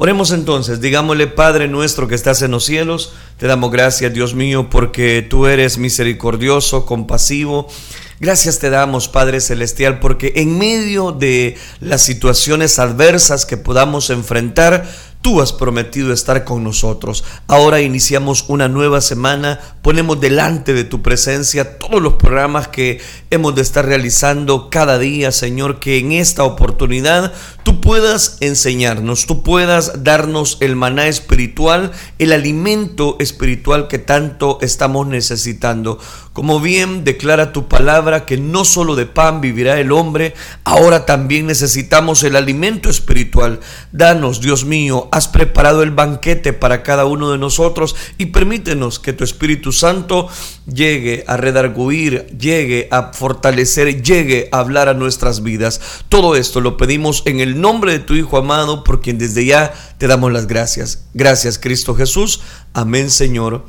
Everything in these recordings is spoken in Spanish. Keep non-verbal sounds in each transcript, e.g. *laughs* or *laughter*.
Oremos entonces, digámosle Padre nuestro que estás en los cielos, te damos gracias Dios mío porque tú eres misericordioso, compasivo. Gracias te damos Padre Celestial porque en medio de las situaciones adversas que podamos enfrentar, Tú has prometido estar con nosotros. Ahora iniciamos una nueva semana. Ponemos delante de tu presencia todos los programas que hemos de estar realizando cada día, Señor, que en esta oportunidad tú puedas enseñarnos, tú puedas darnos el maná espiritual, el alimento espiritual que tanto estamos necesitando. Como bien declara tu palabra que no solo de pan vivirá el hombre, ahora también necesitamos el alimento espiritual. Danos, Dios mío, has preparado el banquete para cada uno de nosotros y permítenos que tu Espíritu Santo llegue a redarguir, llegue a fortalecer, llegue a hablar a nuestras vidas. Todo esto lo pedimos en el nombre de tu Hijo amado, por quien desde ya te damos las gracias. Gracias, Cristo Jesús. Amén, Señor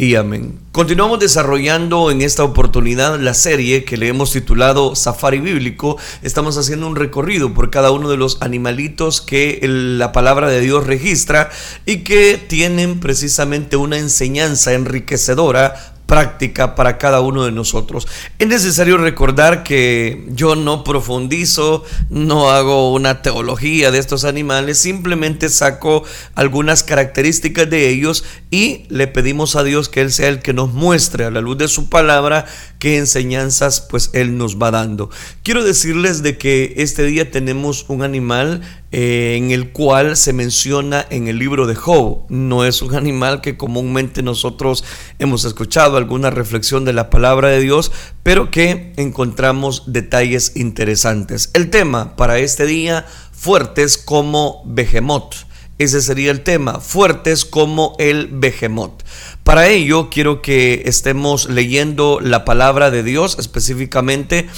y amén. Continuamos desarrollando en esta oportunidad la serie que le hemos titulado Safari Bíblico. Estamos haciendo un recorrido por cada uno de los animalitos que la palabra de Dios registra y que tienen precisamente una enseñanza enriquecedora práctica para cada uno de nosotros. Es necesario recordar que yo no profundizo, no hago una teología de estos animales, simplemente saco algunas características de ellos y le pedimos a Dios que Él sea el que nos muestre a la luz de su palabra qué enseñanzas pues Él nos va dando. Quiero decirles de que este día tenemos un animal eh, en el cual se menciona en el libro de Job. No es un animal que comúnmente nosotros hemos escuchado alguna reflexión de la palabra de Dios, pero que encontramos detalles interesantes. El tema para este día, fuertes como Behemoth. Ese sería el tema, fuertes como el Behemoth. Para ello quiero que estemos leyendo la palabra de Dios, específicamente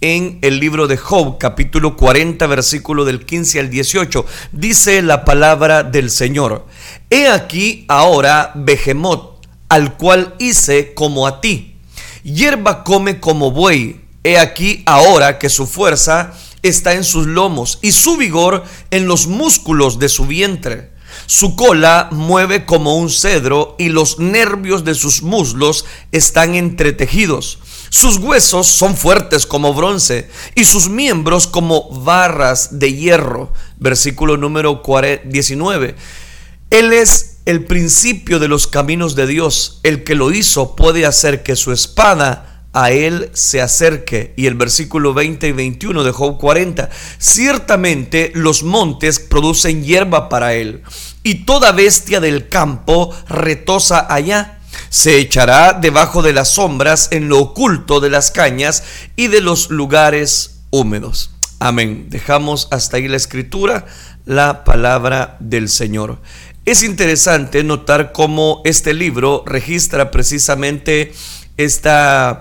en el libro de Job, capítulo 40, versículo del 15 al 18. Dice la palabra del Señor, He aquí ahora Behemoth, al cual hice como a ti. Hierba come como buey. He aquí ahora que su fuerza está en sus lomos y su vigor en los músculos de su vientre. Su cola mueve como un cedro y los nervios de sus muslos están entretejidos. Sus huesos son fuertes como bronce y sus miembros como barras de hierro. Versículo número 19. Él es el principio de los caminos de Dios. El que lo hizo puede hacer que su espada a él se acerque. Y el versículo 20 y 21 de Job 40, ciertamente los montes producen hierba para él, y toda bestia del campo retosa allá. Se echará debajo de las sombras en lo oculto de las cañas y de los lugares húmedos. Amén. Dejamos hasta ahí la escritura, la palabra del Señor. Es interesante notar cómo este libro registra precisamente esta,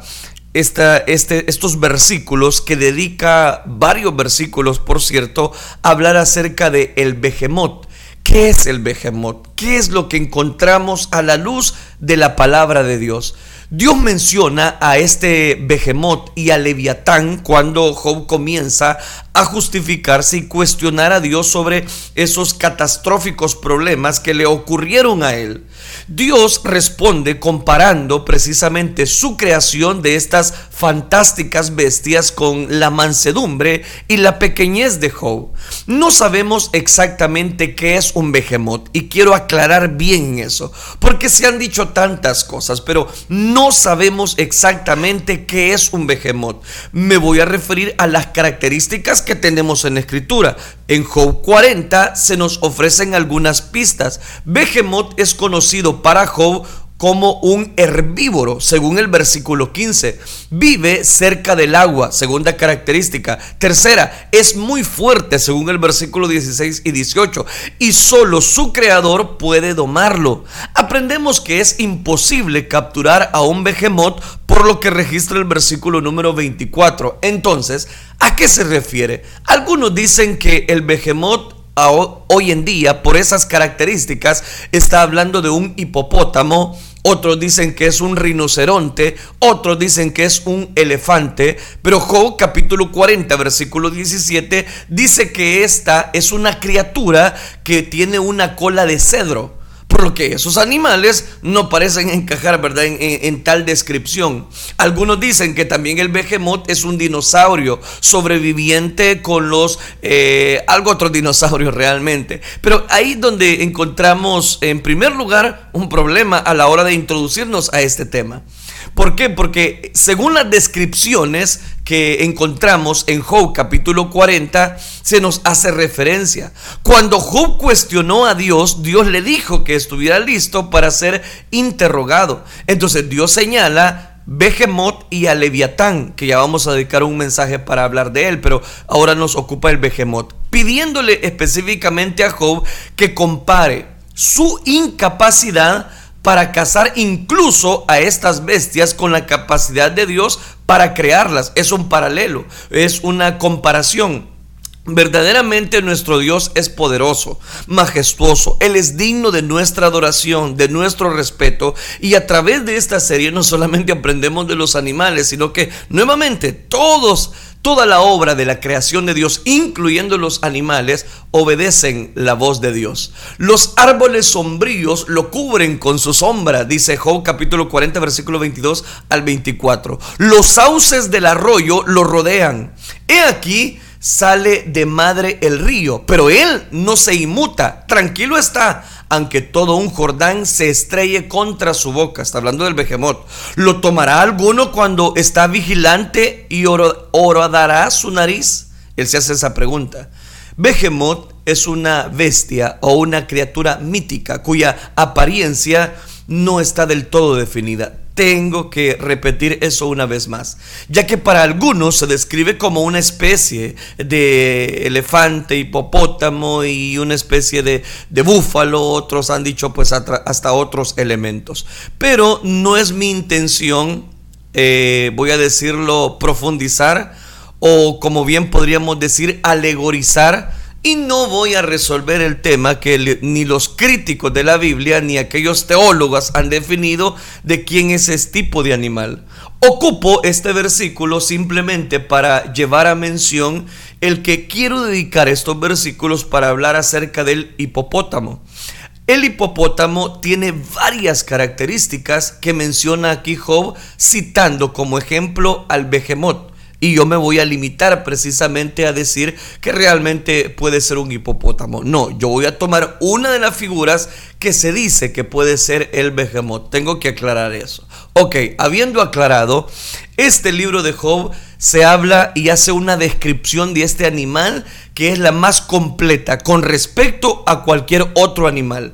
esta, este, estos versículos que dedica varios versículos, por cierto, a hablar acerca de el Behemoth. ¿Qué es el Behemoth? ¿Qué es lo que encontramos a la luz de la palabra de Dios? Dios menciona a este Behemoth y a Leviatán cuando Job comienza a justificarse y cuestionar a Dios sobre esos catastróficos problemas que le ocurrieron a él. Dios responde comparando precisamente su creación de estas fantásticas bestias con la mansedumbre y la pequeñez de Job. No sabemos exactamente qué es un behemoth y quiero aclarar bien eso, porque se han dicho tantas cosas, pero no sabemos exactamente qué es un behemoth. Me voy a referir a las características que tenemos en la escritura. En Job 40 se nos ofrecen algunas pistas. Behemoth es conocido para Job como un herbívoro, según el versículo 15. Vive cerca del agua, segunda característica. Tercera, es muy fuerte, según el versículo 16 y 18. Y solo su creador puede domarlo. Aprendemos que es imposible capturar a un behemoth por lo que registra el versículo número 24. Entonces, ¿a qué se refiere? Algunos dicen que el behemoth hoy en día, por esas características, está hablando de un hipopótamo otros dicen que es un rinoceronte, otros dicen que es un elefante, pero Job capítulo 40 versículo 17 dice que esta es una criatura que tiene una cola de cedro. Por lo que esos animales no parecen encajar, ¿verdad?, en, tal descripción. Algunos dicen que también el behemoth es un dinosaurio sobreviviente con los, eh, algo otros dinosaurios realmente. Pero ahí donde encontramos, en primer lugar, un problema a la hora de introducirnos a este tema. ¿Por qué? Porque según las descripciones que encontramos en Job capítulo 40, se nos hace referencia. Cuando Job cuestionó a Dios, Dios le dijo que estuviera listo para ser interrogado. Entonces Dios señala Behemoth y a Leviatán, que ya vamos a dedicar un mensaje para hablar de él, pero ahora nos ocupa el Behemoth, pidiéndole específicamente a Job que compare su incapacidad para cazar incluso a estas bestias con la capacidad de Dios para crearlas. Es un paralelo, es una comparación. Verdaderamente nuestro Dios es poderoso, majestuoso, Él es digno de nuestra adoración, de nuestro respeto y a través de esta serie no solamente *laughs* aprendemos de los animales, sino que nuevamente todos Toda la obra de la creación de Dios, incluyendo los animales, obedecen la voz de Dios. Los árboles sombríos lo cubren con su sombra, dice Job capítulo 40, versículo 22 al 24. Los sauces del arroyo lo rodean. He aquí sale de madre el río, pero él no se inmuta, tranquilo está aunque todo un Jordán se estrelle contra su boca. Está hablando del Behemoth. ¿Lo tomará alguno cuando está vigilante y orodará su nariz? Él se hace esa pregunta. Behemoth es una bestia o una criatura mítica cuya apariencia no está del todo definida tengo que repetir eso una vez más, ya que para algunos se describe como una especie de elefante, hipopótamo y una especie de, búfalo, otros han dicho pues hasta otros elementos. Pero no es mi intención, eh, voy a decirlo, profundizar o como bien podríamos decir, alegorizar y no voy a resolver el tema que ni los críticos de la Biblia ni aquellos teólogos han definido de quién es ese tipo de animal. Ocupo este versículo simplemente para llevar a mención el que quiero dedicar estos versículos para hablar acerca del hipopótamo. El hipopótamo tiene varias características que menciona aquí Job citando como ejemplo al behemoth. Y yo me voy a limitar precisamente a decir que realmente puede ser un hipopótamo. No, yo voy a tomar una de las figuras que se dice que puede ser el behemoth. Tengo que aclarar eso. Ok, habiendo aclarado, este libro de Job se habla y hace una descripción de este animal que es la más completa con respecto a cualquier otro animal.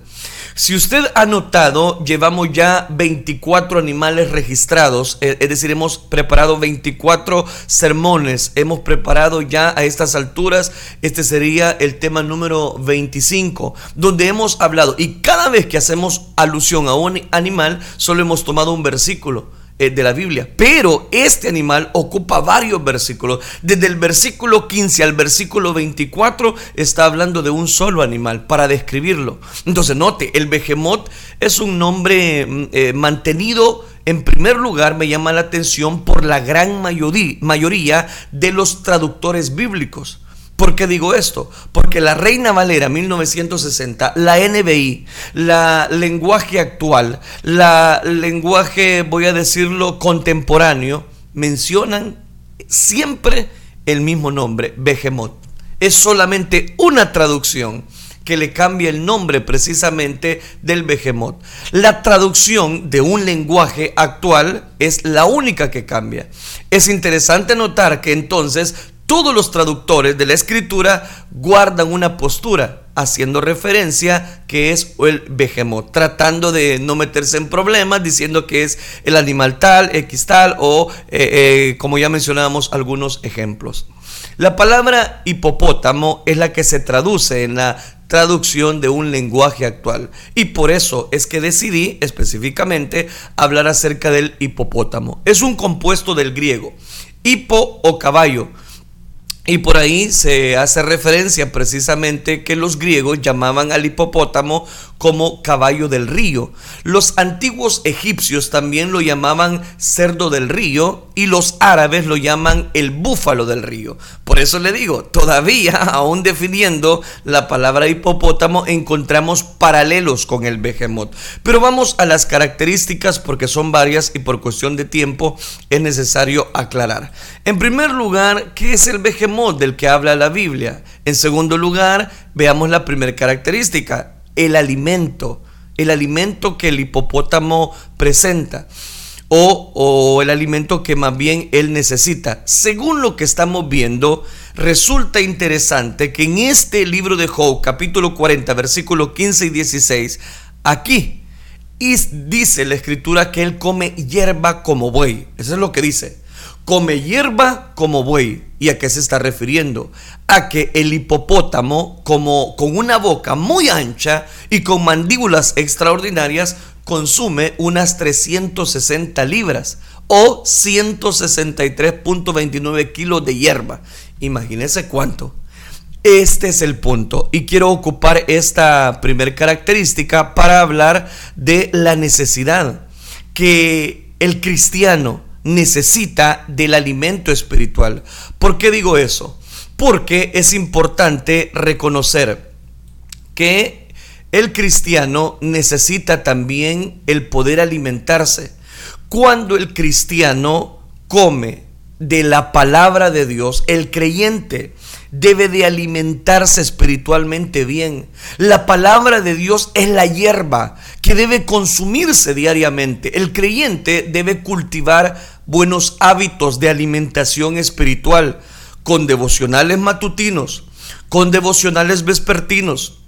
Si usted ha notado, llevamos ya 24 animales registrados, eh, es decir, hemos preparado 24 sermones, hemos preparado ya a estas alturas, este sería el tema número 25, donde hemos hablado y cada vez que hacemos alusión a un animal, solo hemos tomado un versículo. Eh, de la Biblia. Pero este animal ocupa varios versículos. Desde el versículo 15 al versículo 24 está hablando de un solo animal para describirlo. Entonces note, el behemoth es un nombre mm, eh, mantenido en primer lugar, me llama la atención por la gran mayoría de los traductores bíblicos. ¿Por qué digo esto? Porque la Reina Valera 1960, la NBI, la lenguaje actual, la lenguaje, voy a decirlo, contemporáneo, mencionan siempre el mismo nombre, Behemoth. Es solamente una traducción que le cambia el nombre precisamente del Behemoth. La traducción de un lenguaje actual es la única que cambia. Es interesante notar que entonces todos los traductores de la escritura guardan una postura haciendo referencia que es el behemoth, tratando de no meterse en problemas, diciendo que es el animal tal, X tal o eh, eh, como ya mencionábamos algunos ejemplos. La palabra hipopótamo es la que se traduce en la traducción de un lenguaje actual y por eso es que decidí específicamente hablar acerca del hipopótamo. Es un compuesto del griego, hipo o caballo Y por ahí se hace referencia precisamente que los griegos llamaban al hipopótamo como caballo del río. Los antiguos egipcios también lo llamaban cerdo del río y los árabes lo llaman el búfalo del río. Por eso le digo, todavía *laughs* aún definiendo la palabra hipopótamo encontramos paralelos con el behemoth. Pero vamos a las características porque son varias y por cuestión de tiempo es necesario aclarar. En primer lugar, ¿qué es el behemoth del que habla la Biblia? En segundo lugar, veamos la primera característica, el alimento, el alimento que el hipopótamo presenta. O, o, el alimento que más bien él necesita. Según lo que estamos viendo, resulta interesante que en este libro de Job, capítulo 40, versículos 15 y 16, aquí dice la escritura que él come hierba como buey. Eso es lo que dice come hierba como buey. ¿Y a qué se está refiriendo? A que el hipopótamo, como con una boca muy ancha y con mandíbulas extraordinarias, consume unas 360 libras o 163.29 kilos de hierba. Imagínense cuánto. Este es el punto y quiero ocupar esta primera característica para hablar de la necesidad que el cristiano necesita del alimento espiritual. ¿Por qué digo eso? Porque es importante reconocer que el cristiano necesita también el poder alimentarse. Cuando el cristiano come de la palabra de Dios, el creyente debe de alimentarse espiritualmente bien. La palabra de Dios es la hierba que debe consumirse diariamente. El creyente debe cultivar buenos hábitos de alimentación espiritual con devocionales matutinos, con devocionales vespertinos,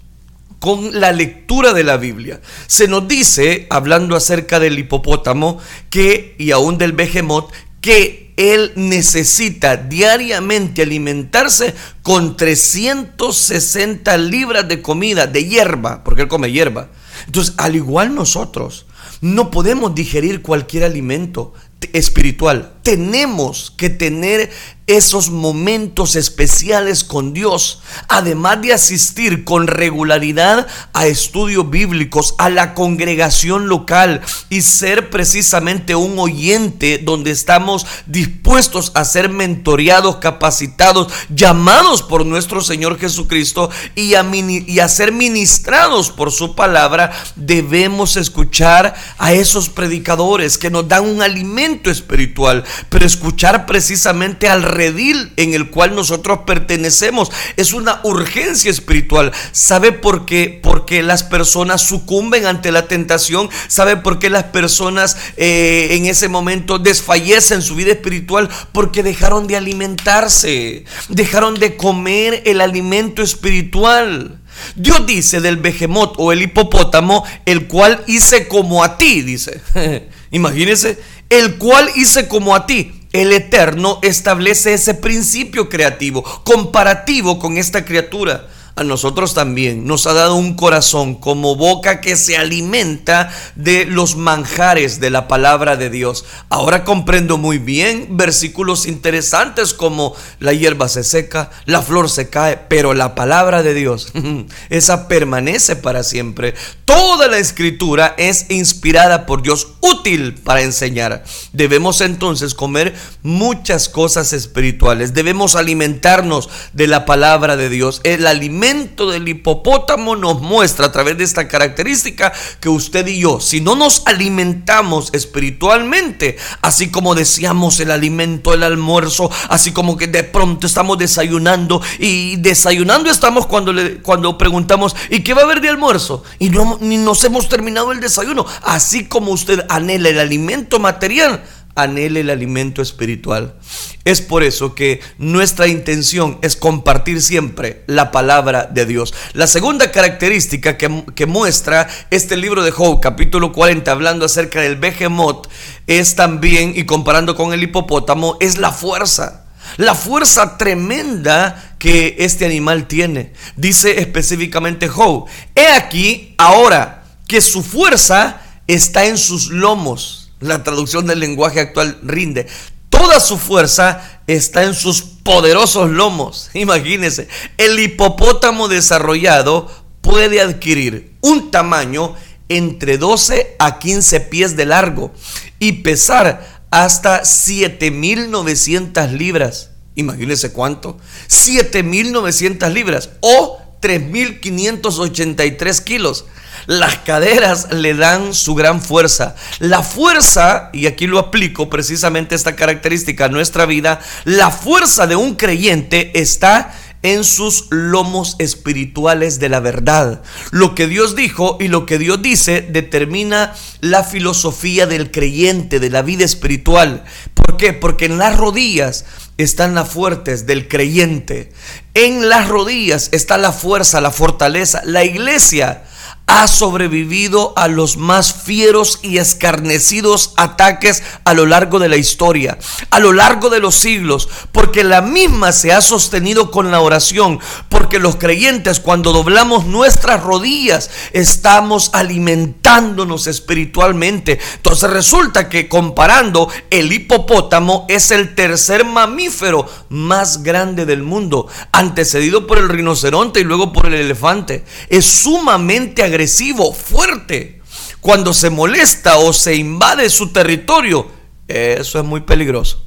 con la lectura de la Biblia. Se nos dice, hablando acerca del hipopótamo, que, y aún del behemoth, que él necesita diariamente alimentarse con 360 libras de comida, de hierba, porque él come hierba. Entonces, al igual nosotros, no podemos digerir cualquier alimento espiritual. Tenemos que tener esos momentos especiales con Dios, además de asistir con regularidad a estudios bíblicos, a la congregación local y ser precisamente un oyente donde estamos dispuestos a ser mentoreados, capacitados, llamados por nuestro Señor Jesucristo y a, y a ser ministrados por su palabra, debemos escuchar a esos predicadores que nos dan un alimento espiritual, pero escuchar precisamente al redil en el cual nosotros pertenecemos. Es una urgencia espiritual. ¿Sabe por qué? Porque las personas sucumben ante la tentación. ¿Sabe por qué las personas eh, en ese momento desfallecen su vida espiritual? Porque dejaron de alimentarse, dejaron de comer el alimento espiritual. Dios dice del behemoth o el hipopótamo, el cual hice como a ti, dice. *laughs* Imagínese, el cual hice como a ti. El Eterno establece ese principio creativo, comparativo con esta criatura a nosotros también nos ha dado un corazón como boca que se alimenta de los manjares de la palabra de Dios. Ahora comprendo muy bien versículos interesantes como la hierba se seca, la flor se cae, pero la palabra de Dios, *laughs* esa permanece para siempre. Toda la escritura es inspirada por Dios, útil para enseñar. Debemos entonces comer muchas cosas espirituales. Debemos alimentarnos de la palabra de Dios. El alimento del hipopótamo nos muestra a través de esta característica que usted y yo, si no nos alimentamos espiritualmente, así como deseamos el alimento, el almuerzo, así como que de pronto estamos desayunando y desayunando estamos cuando, cuando preguntamos, ¿y qué va a haber de almuerzo? Y no, ni nos hemos terminado el desayuno. Así como usted anhela el alimento material, anhele el alimento espiritual. Es por eso que nuestra intención es compartir siempre la palabra de Dios. La segunda característica que, muestra este libro de Job, capítulo 40, hablando acerca del behemoth, es también, y comparando con el hipopótamo, es la fuerza. La fuerza tremenda que este animal tiene. Dice específicamente Job, he aquí ahora que su fuerza está en sus lomos la traducción del lenguaje actual rinde. Toda su fuerza está en sus poderosos lomos. *laughs* Imagínense, el hipopótamo desarrollado puede adquirir un tamaño entre 12 a 15 pies de largo y pesar hasta 7.900 libras. Imagínense cuánto. 7.900 libras o 3.583 kilos. Las caderas le dan su gran fuerza. La fuerza, y aquí lo aplico precisamente esta característica a nuestra vida, la fuerza de un creyente está en sus lomos espirituales de la verdad. Lo que Dios dijo y lo que Dios dice determina la filosofía del creyente, de la vida espiritual. ¿Por qué? Porque en las rodillas están las fuertes del creyente. En las rodillas está la fuerza, la fortaleza. La iglesia ha sobrevivido a los más fieros y escarnecidos ataques a lo largo de la historia, a lo largo de los siglos, porque la misma se ha sostenido con la oración, porque los creyentes cuando doblamos nuestras rodillas estamos alimentándonos espiritualmente. Entonces resulta que comparando, el hipopótamo es el tercer mamífero más grande del mundo, antecedido por el rinoceronte y luego por el elefante. Es sumamente agresivo agresivo, fuerte. Cuando se molesta o se invade su territorio, eso es muy peligroso.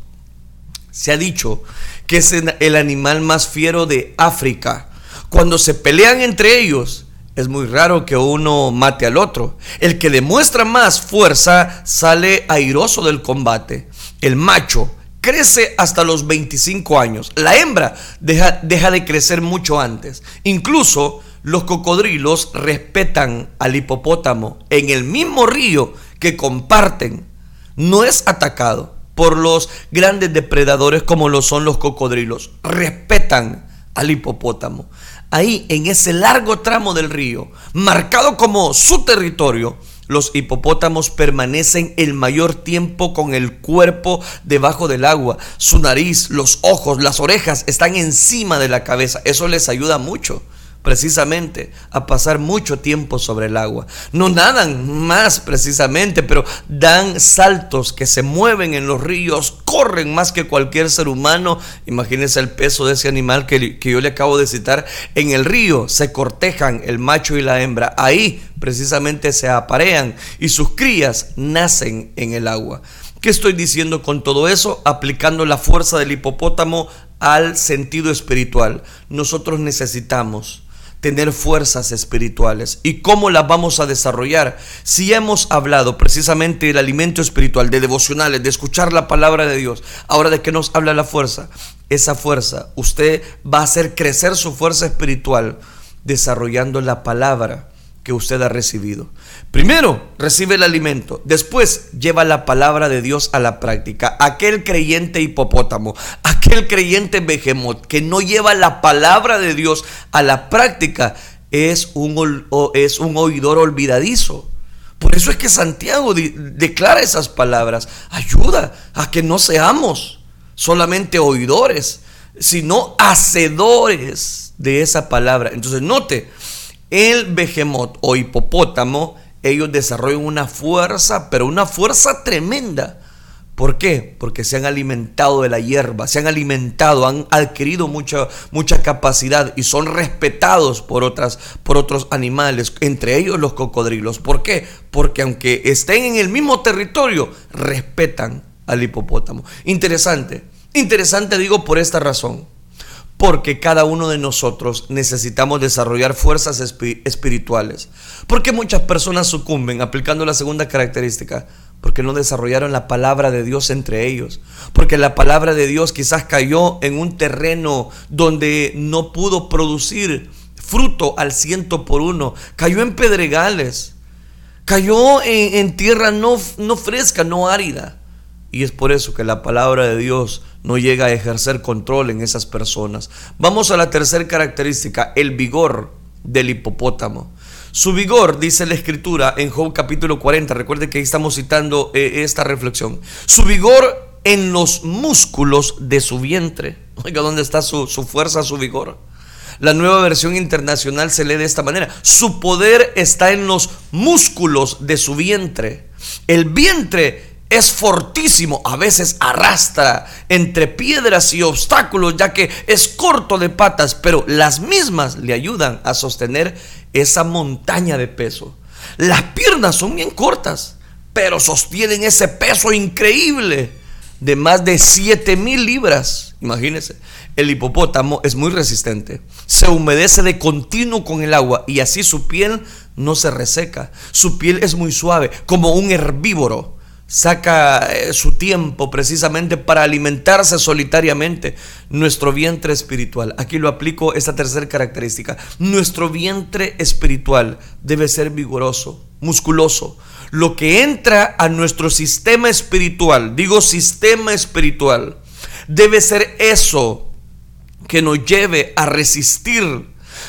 Se ha dicho que es el animal más fiero de África. Cuando se pelean entre ellos, es muy raro que uno mate al otro. El que demuestra más fuerza sale airoso del combate. El macho crece hasta los 25 años. La hembra deja, deja de crecer mucho antes. Incluso los cocodrilos respetan al hipopótamo en el mismo río que comparten. No es atacado por los grandes depredadores como lo son los cocodrilos. Respetan al hipopótamo. Ahí, en ese largo tramo del río, marcado como su territorio, los hipopótamos permanecen el mayor tiempo con el cuerpo debajo del agua. Su nariz, los ojos, las orejas están encima de la cabeza. Eso les ayuda mucho precisamente a pasar mucho tiempo sobre el agua. No nadan más precisamente, pero dan saltos que se mueven en los ríos, corren más que cualquier ser humano. Imagínense el peso de ese animal que, que yo le acabo de citar. En el río se cortejan el macho y la hembra. Ahí precisamente se aparean y sus crías nacen en el agua. ¿Qué estoy diciendo con todo eso? Aplicando la fuerza del hipopótamo al sentido espiritual. Nosotros necesitamos tener fuerzas espirituales. ¿Y cómo las vamos a desarrollar? Si hemos hablado precisamente del alimento espiritual, de devocionales, de escuchar la palabra de Dios, ahora de qué nos habla la fuerza, esa fuerza, usted va a hacer crecer su fuerza espiritual desarrollando la palabra que usted ha recibido. Primero recibe el alimento, después lleva la palabra de Dios a la práctica. Aquel creyente hipopótamo, aquel creyente behemoth que no lleva la palabra de Dios a la práctica es un, es un oidor olvidadizo. Por eso es que Santiago declara esas palabras. Ayuda a que no seamos solamente oidores, sino hacedores de esa palabra. Entonces note, el behemoth o hipopótamo, ellos desarrollan una fuerza, pero una fuerza tremenda. ¿Por qué? Porque se han alimentado de la hierba, se han alimentado, han adquirido mucha, mucha capacidad y son respetados por, otras, por otros animales, entre ellos los cocodrilos. ¿Por qué? Porque aunque estén en el mismo territorio, respetan al hipopótamo. Interesante, interesante digo por esta razón porque cada uno de nosotros necesitamos desarrollar fuerzas espirituales. Porque muchas personas sucumben aplicando la segunda característica, porque no desarrollaron la palabra de Dios entre ellos, porque la palabra de Dios quizás cayó en un terreno donde no pudo producir fruto al ciento por uno, cayó en pedregales, cayó en, tierra no, no fresca, no árida. Y es por eso que la palabra de Dios no llega a ejercer control en esas personas. Vamos a la tercera característica, el vigor del hipopótamo. Su vigor, dice la escritura en Job capítulo 40, recuerde que ahí estamos citando eh, esta reflexión. Su vigor en los músculos de su vientre. Oiga, ¿dónde está su, su fuerza, su vigor? La nueva versión internacional se lee de esta manera. Su poder está en los músculos de su vientre. El vientre es fortísimo, a veces arrastra entre piedras y obstáculos ya que es corto de patas, pero las mismas le ayudan a sostener esa montaña de peso. Las piernas son bien cortas, pero sostienen ese peso increíble de más de 7 mil libras. Imagínense, el hipopótamo es muy resistente, se humedece de continuo con el agua y así su piel no se reseca. Su piel es muy suave, como un herbívoro saca eh, su tiempo precisamente para alimentarse solitariamente nuestro vientre espiritual. Aquí lo aplico esta tercera característica. Nuestro vientre espiritual debe ser vigoroso, musculoso. Lo que entra a nuestro sistema espiritual, digo sistema espiritual, debe ser eso que nos lleve a resistir,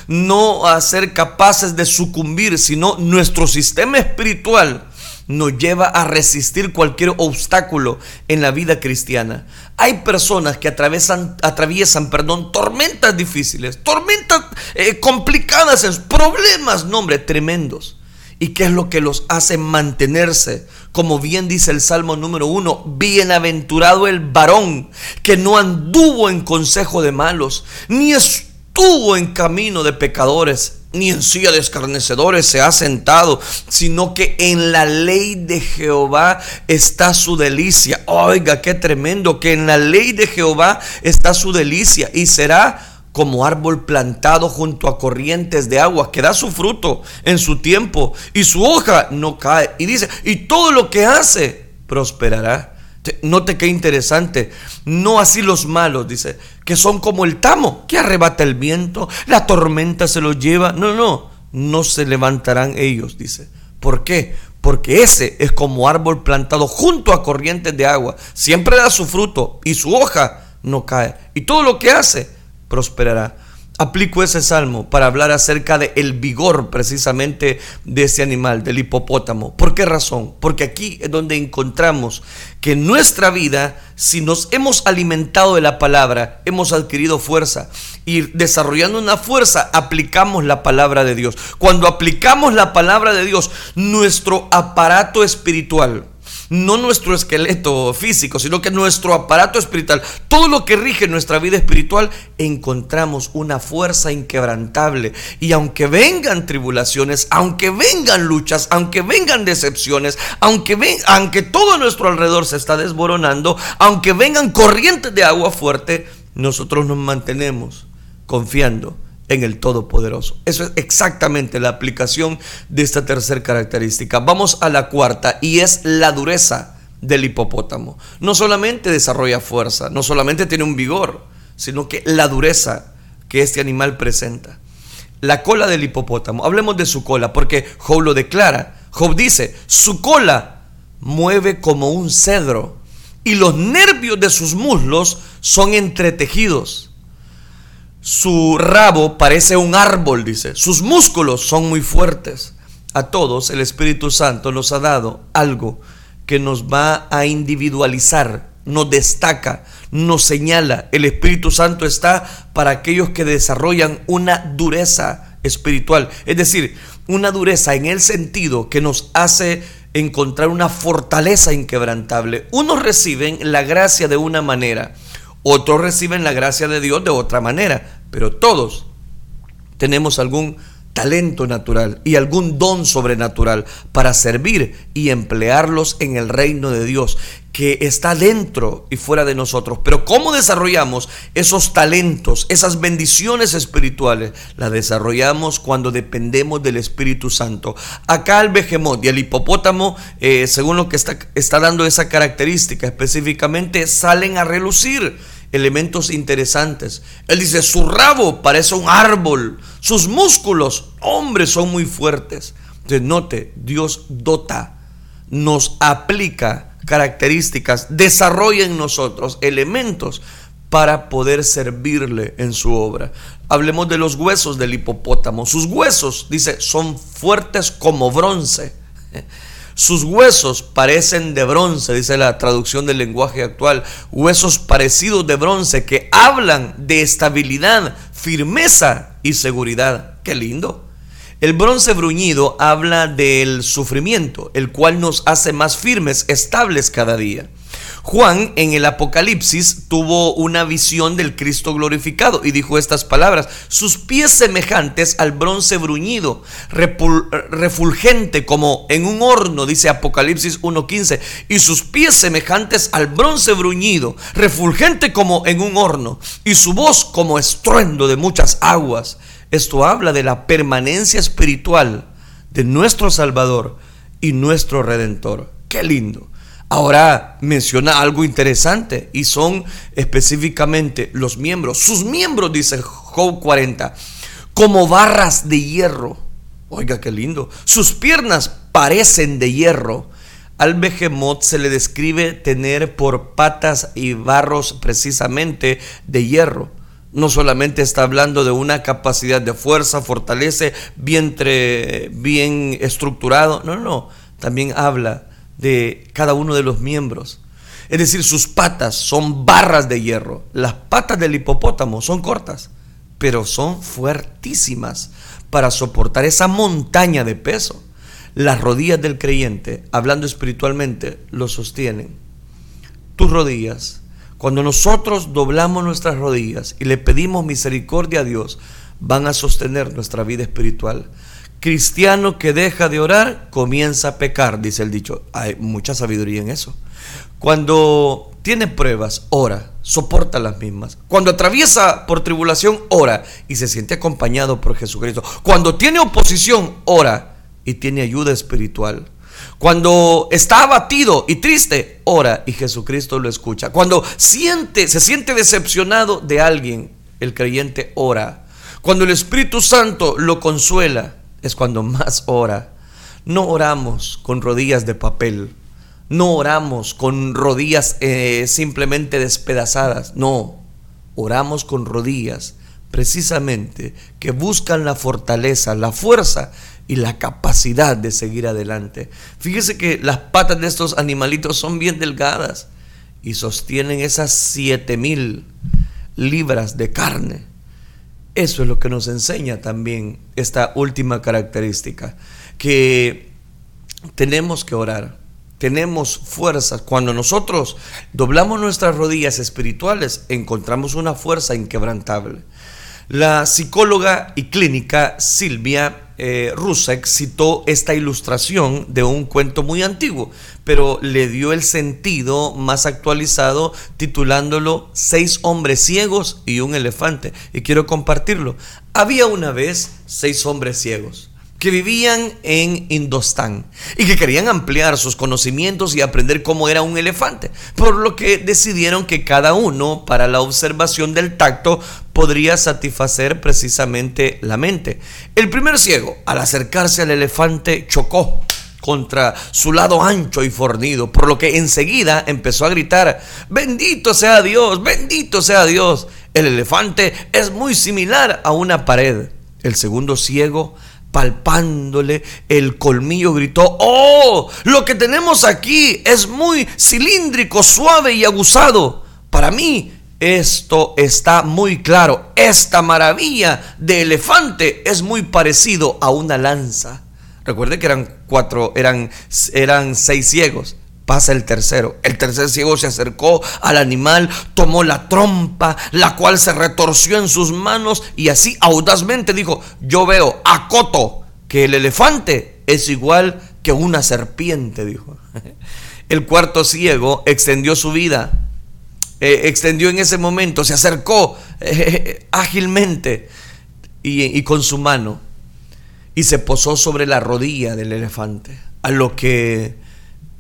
no a ser capaces de sucumbir, sino nuestro sistema espiritual nos lleva a resistir cualquier obstáculo en la vida cristiana. Hay personas que atraviesan, atraviesan perdón, tormentas difíciles, tormentas eh, complicadas, problemas, nombre, tremendos. ¿Y qué es lo que los hace mantenerse? Como bien dice el Salmo número uno, bienaventurado el varón que no anduvo en consejo de malos, ni estuvo en camino de pecadores, ni en silla de escarnecedores se ha sentado, sino que en la ley de Jehová está su delicia. Oiga, qué tremendo, que en la ley de Jehová está su delicia y será como árbol plantado junto a corrientes de agua, que da su fruto en su tiempo y su hoja no cae. Y dice, y todo lo que hace prosperará. Note qué interesante. No así los malos, dice, que son como el tamo, que arrebata el viento, la tormenta se los lleva. No, no, no se levantarán ellos, dice. ¿Por qué? Porque ese es como árbol plantado junto a corrientes de agua. Siempre da su fruto y su hoja no cae. Y todo lo que hace prosperará aplico ese salmo para hablar acerca del el vigor precisamente de ese animal, del hipopótamo. ¿Por qué razón? Porque aquí es donde encontramos que en nuestra vida, si nos hemos alimentado de la palabra, hemos adquirido fuerza y desarrollando una fuerza, aplicamos la palabra de Dios. Cuando aplicamos la palabra de Dios, nuestro aparato espiritual, no nuestro esqueleto físico, sino que nuestro aparato espiritual, todo lo que rige nuestra vida espiritual, encontramos una fuerza inquebrantable. Y aunque vengan tribulaciones, aunque vengan luchas, aunque vengan decepciones, aunque, aunque todo nuestro alrededor se está desboronando, aunque vengan corrientes de agua fuerte, nosotros nos mantenemos confiando en el Todopoderoso. Eso es exactamente la aplicación de esta tercera característica. Vamos a la cuarta y es la dureza del hipopótamo. No solamente desarrolla fuerza, no solamente tiene un vigor, sino que la dureza que este animal presenta. La cola del hipopótamo, hablemos de su cola, porque Job lo declara. Job dice, su cola mueve como un cedro y los nervios de sus muslos son entretejidos. Su rabo parece un árbol, dice. Sus músculos son muy fuertes. A todos el Espíritu Santo nos ha dado algo que nos va a individualizar, nos destaca, nos señala. El Espíritu Santo está para aquellos que desarrollan una dureza espiritual. Es decir, una dureza en el sentido que nos hace encontrar una fortaleza inquebrantable. Unos reciben la gracia de una manera otros reciben la gracia de Dios de otra manera, pero todos tenemos algún talento natural y algún don sobrenatural para servir y emplearlos en el reino de Dios que está dentro y fuera de nosotros. Pero ¿cómo desarrollamos esos talentos, esas bendiciones espirituales? Las desarrollamos cuando dependemos del Espíritu Santo. Acá el behemoth y el hipopótamo, eh, según lo que está, está dando esa característica específicamente, salen a relucir elementos interesantes. Él dice, su rabo parece un árbol, sus músculos, hombres, son muy fuertes. Entonces, note, Dios dota, nos aplica características, desarrolla en nosotros elementos para poder servirle en su obra. Hablemos de los huesos del hipopótamo. Sus huesos, dice, son fuertes como bronce. Sus huesos parecen de bronce, dice la traducción del lenguaje actual. Huesos parecidos de bronce que hablan de estabilidad, firmeza y seguridad. Qué lindo. El bronce bruñido habla del sufrimiento, el cual nos hace más firmes, estables cada día. Juan en el Apocalipsis tuvo una visión del Cristo glorificado y dijo estas palabras, sus pies semejantes al bronce bruñido, refulgente como en un horno, dice Apocalipsis 1.15, y sus pies semejantes al bronce bruñido, refulgente como en un horno, y su voz como estruendo de muchas aguas. Esto habla de la permanencia espiritual de nuestro Salvador y nuestro Redentor. Qué lindo. Ahora menciona algo interesante y son específicamente los miembros. Sus miembros, dice Job 40, como barras de hierro. Oiga, qué lindo. Sus piernas parecen de hierro. Al behemoth se le describe tener por patas y barros precisamente de hierro. No solamente está hablando de una capacidad de fuerza, fortalece, vientre bien estructurado. No, no, también habla de cada uno de los miembros. Es decir, sus patas son barras de hierro. Las patas del hipopótamo son cortas, pero son fuertísimas para soportar esa montaña de peso. Las rodillas del creyente, hablando espiritualmente, lo sostienen. Tus rodillas, cuando nosotros doblamos nuestras rodillas y le pedimos misericordia a Dios, van a sostener nuestra vida espiritual. Cristiano que deja de orar comienza a pecar, dice el dicho. Hay mucha sabiduría en eso. Cuando tiene pruebas, ora, soporta las mismas. Cuando atraviesa por tribulación, ora y se siente acompañado por Jesucristo. Cuando tiene oposición, ora y tiene ayuda espiritual. Cuando está abatido y triste, ora y Jesucristo lo escucha. Cuando siente, se siente decepcionado de alguien, el creyente ora. Cuando el Espíritu Santo lo consuela, es cuando más ora. No oramos con rodillas de papel. No oramos con rodillas eh, simplemente despedazadas. No, oramos con rodillas precisamente que buscan la fortaleza, la fuerza y la capacidad de seguir adelante. Fíjese que las patas de estos animalitos son bien delgadas y sostienen esas siete mil libras de carne. Eso es lo que nos enseña también esta última característica, que tenemos que orar, tenemos fuerzas. Cuando nosotros doblamos nuestras rodillas espirituales, encontramos una fuerza inquebrantable. La psicóloga y clínica Silvia eh, Rusek citó esta ilustración de un cuento muy antiguo, pero le dio el sentido más actualizado titulándolo Seis hombres ciegos y un elefante. Y quiero compartirlo. Había una vez seis hombres ciegos que vivían en Indostán y que querían ampliar sus conocimientos y aprender cómo era un elefante, por lo que decidieron que cada uno para la observación del tacto podría satisfacer precisamente la mente. El primer ciego, al acercarse al elefante, chocó contra su lado ancho y fornido, por lo que enseguida empezó a gritar, bendito sea Dios, bendito sea Dios. El elefante es muy similar a una pared. El segundo ciego palpándole el colmillo, gritó, oh, lo que tenemos aquí es muy cilíndrico, suave y aguzado. Para mí esto está muy claro. Esta maravilla de elefante es muy parecido a una lanza. Recuerde que eran cuatro, eran, eran seis ciegos pasa el tercero. El tercer ciego se acercó al animal, tomó la trompa, la cual se retorció en sus manos y así audazmente dijo, yo veo, acoto, que el elefante es igual que una serpiente, dijo. *laughs* El cuarto ciego extendió su vida, eh, extendió en ese momento, se acercó eh, *laughs* ágilmente y, y con su mano y se posó sobre la rodilla del elefante, a lo que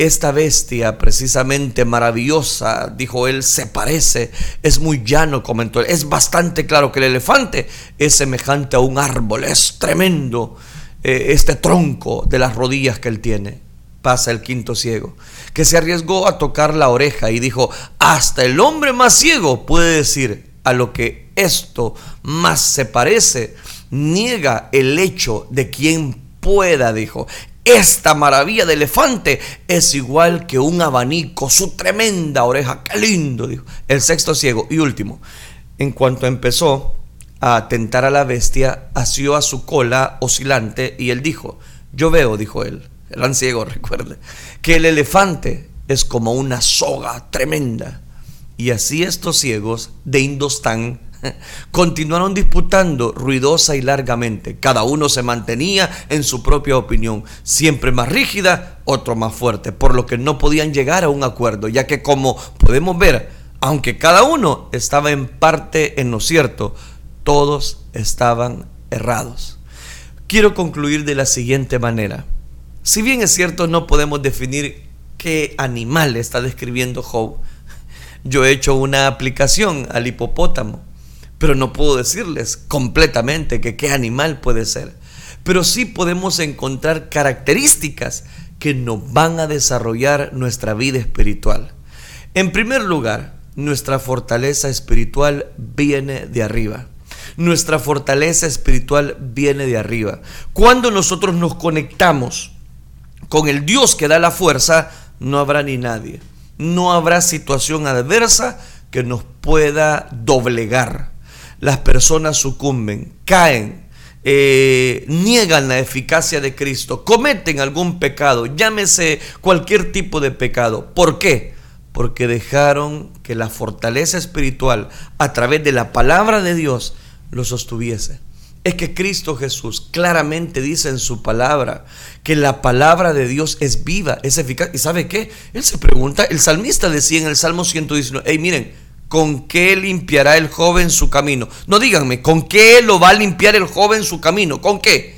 esta bestia precisamente maravillosa, dijo él, se parece, es muy llano, comentó él. Es bastante claro que el elefante es semejante a un árbol, es tremendo eh, este tronco de las rodillas que él tiene. Pasa el quinto ciego, que se arriesgó a tocar la oreja y dijo, hasta el hombre más ciego puede decir a lo que esto más se parece, niega el hecho de quien pueda, dijo. Esta maravilla de elefante es igual que un abanico, su tremenda oreja. Qué lindo, dijo. El sexto ciego y último. En cuanto empezó a tentar a la bestia, asió a su cola oscilante y él dijo, yo veo, dijo él, el ciego, *laughs* recuerde, que el elefante es como una soga tremenda. Y así estos ciegos de Indostán *laughs* continuaron disputando ruidosa y largamente. Cada uno se mantenía en su propia opinión, siempre más rígida, otro más fuerte, por lo que no podían llegar a un acuerdo, ya que como podemos ver, aunque cada uno estaba en parte en lo cierto, todos estaban errados. Quiero concluir de la siguiente manera. Si bien es cierto no podemos definir qué animal está describiendo Job, yo he hecho una aplicación al hipopótamo, pero no puedo decirles completamente que qué animal puede ser. Pero sí podemos encontrar características que nos van a desarrollar nuestra vida espiritual. En primer lugar, nuestra fortaleza espiritual viene de arriba. Nuestra fortaleza espiritual viene de arriba. Cuando nosotros nos conectamos con el Dios que da la fuerza, no habrá ni nadie. No habrá situación adversa que nos pueda doblegar. Las personas sucumben, caen, eh, niegan la eficacia de Cristo, cometen algún pecado, llámese cualquier tipo de pecado. ¿Por qué? Porque dejaron que la fortaleza espiritual a través de la palabra de Dios lo sostuviese. Es que Cristo Jesús claramente dice en su palabra que la palabra de Dios es viva, es eficaz. ¿Y sabe qué? Él se pregunta, el salmista decía en el Salmo 119, hey miren, ¿con qué limpiará el joven su camino? No díganme, ¿con qué lo va a limpiar el joven su camino? ¿Con qué?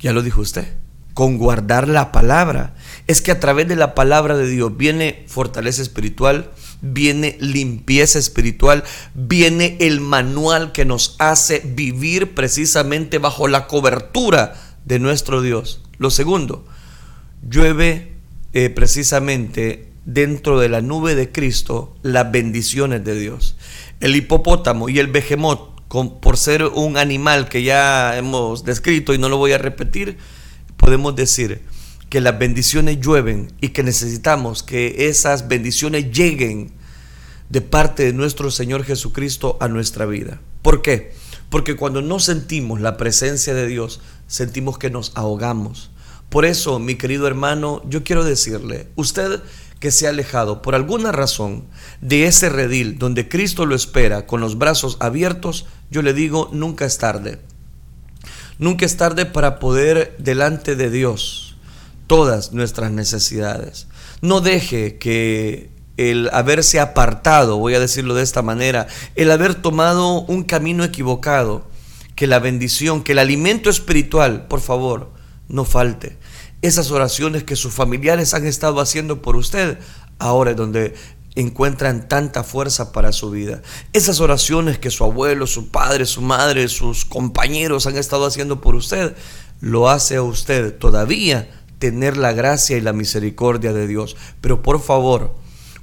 Ya lo dijo usted, con guardar la palabra. Es que a través de la palabra de Dios viene fortaleza espiritual, viene limpieza espiritual, viene el manual que nos hace vivir precisamente bajo la cobertura de nuestro Dios. Lo segundo, llueve eh, precisamente dentro de la nube de Cristo las bendiciones de Dios. El hipopótamo y el behemoth, por ser un animal que ya hemos descrito y no lo voy a repetir, podemos decir, que las bendiciones llueven y que necesitamos que esas bendiciones lleguen de parte de nuestro Señor Jesucristo a nuestra vida. ¿Por qué? Porque cuando no sentimos la presencia de Dios, sentimos que nos ahogamos. Por eso, mi querido hermano, yo quiero decirle, usted que se ha alejado por alguna razón de ese redil donde Cristo lo espera con los brazos abiertos, yo le digo, nunca es tarde. Nunca es tarde para poder delante de Dios todas nuestras necesidades. No deje que el haberse apartado, voy a decirlo de esta manera, el haber tomado un camino equivocado, que la bendición, que el alimento espiritual, por favor, no falte. Esas oraciones que sus familiares han estado haciendo por usted, ahora es donde encuentran tanta fuerza para su vida. Esas oraciones que su abuelo, su padre, su madre, sus compañeros han estado haciendo por usted, lo hace a usted todavía tener la gracia y la misericordia de Dios. Pero por favor,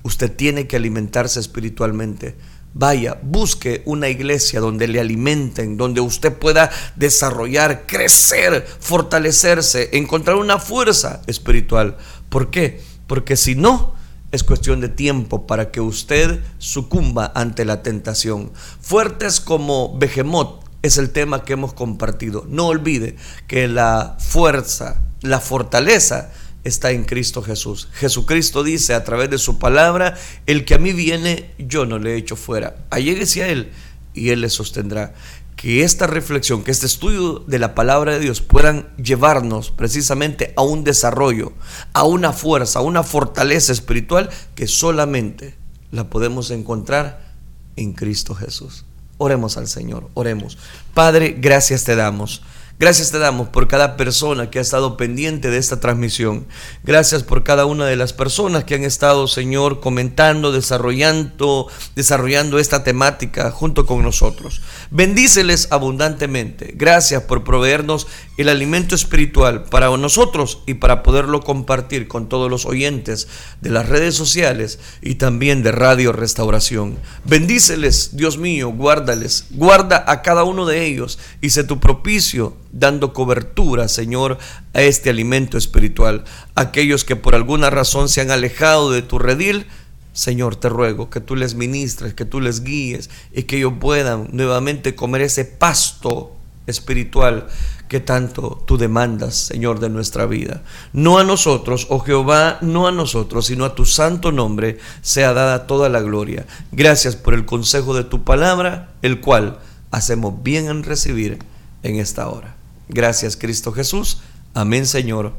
usted tiene que alimentarse espiritualmente. Vaya, busque una iglesia donde le alimenten, donde usted pueda desarrollar, crecer, fortalecerse, encontrar una fuerza espiritual. ¿Por qué? Porque si no, es cuestión de tiempo para que usted sucumba ante la tentación. Fuertes como Behemoth es el tema que hemos compartido. No olvide que la fuerza, la fortaleza está en Cristo Jesús. Jesucristo dice a través de su palabra, el que a mí viene, yo no le echo fuera. Alléguese a Él y Él le sostendrá. Que esta reflexión, que este estudio de la palabra de Dios puedan llevarnos precisamente a un desarrollo, a una fuerza, a una fortaleza espiritual que solamente la podemos encontrar en Cristo Jesús. Oremos al Señor, oremos. Padre, gracias te damos Gracias te damos por cada persona que ha estado pendiente de esta transmisión. Gracias por cada una de las personas que han estado, Señor, comentando, desarrollando, desarrollando esta temática junto con nosotros. Bendíceles abundantemente. Gracias por proveernos el alimento espiritual para nosotros y para poderlo compartir con todos los oyentes de las redes sociales y también de Radio Restauración. Bendíceles, Dios mío, guárdales, guarda a cada uno de ellos y sé tu propicio dando cobertura, Señor, a este alimento espiritual. Aquellos que por alguna razón se han alejado de tu redil, Señor, te ruego que tú les ministres, que tú les guíes y que ellos puedan nuevamente comer ese pasto espiritual que tanto tú demandas, Señor, de nuestra vida. No a nosotros, oh Jehová, no a nosotros, sino a tu santo nombre sea dada toda la gloria. Gracias por el consejo de tu palabra, el cual hacemos bien en recibir en esta hora. Gracias, Cristo Jesús. Amén, Señor.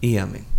Y amén.